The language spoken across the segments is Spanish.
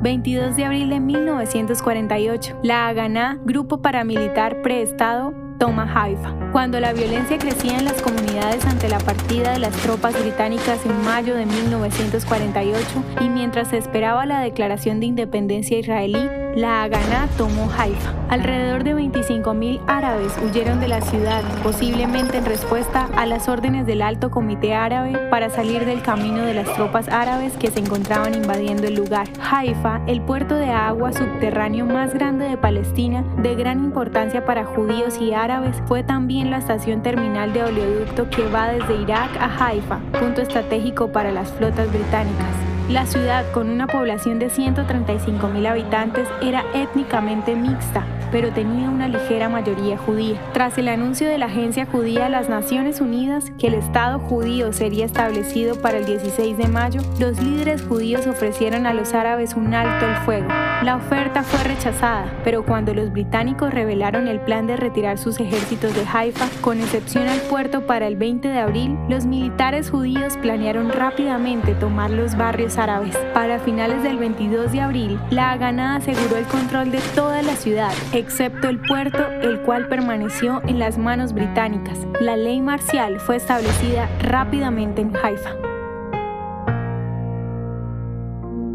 22 de abril de 1948. La Haganá, grupo paramilitar preestado, toma Haifa. Cuando la violencia crecía en las comunidades ante la partida de las tropas británicas en mayo de 1948 y mientras se esperaba la declaración de independencia israelí, la Haganah tomó Haifa. Alrededor de 25.000 árabes huyeron de la ciudad, posiblemente en respuesta a las órdenes del Alto Comité Árabe para salir del camino de las tropas árabes que se encontraban invadiendo el lugar. Haifa, el puerto de agua subterráneo más grande de Palestina, de gran importancia para judíos y árabes, fue también la estación terminal de oleoducto que va desde Irak a Haifa, punto estratégico para las flotas británicas. La ciudad, con una población de 135.000 habitantes, era étnicamente mixta, pero tenía una ligera mayoría judía. Tras el anuncio de la Agencia Judía de las Naciones Unidas que el Estado judío sería establecido para el 16 de mayo, los líderes judíos ofrecieron a los árabes un alto el fuego. La oferta fue rechazada, pero cuando los británicos revelaron el plan de retirar sus ejércitos de Haifa, con excepción al puerto para el 20 de abril, los militares judíos planearon rápidamente tomar los barrios árabes. Para finales del 22 de abril, la Haganah aseguró el control de toda la ciudad, excepto el puerto, el cual permaneció en las manos británicas. La ley marcial fue establecida rápidamente en Haifa.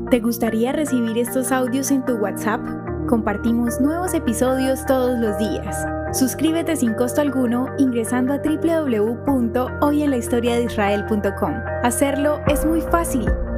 ¿Te gustaría recibir estos audios en tu WhatsApp? Compartimos nuevos episodios todos los días. Suscríbete sin costo alguno ingresando a www.hoyenlahistoriadeisrael.com. Hacerlo es muy fácil.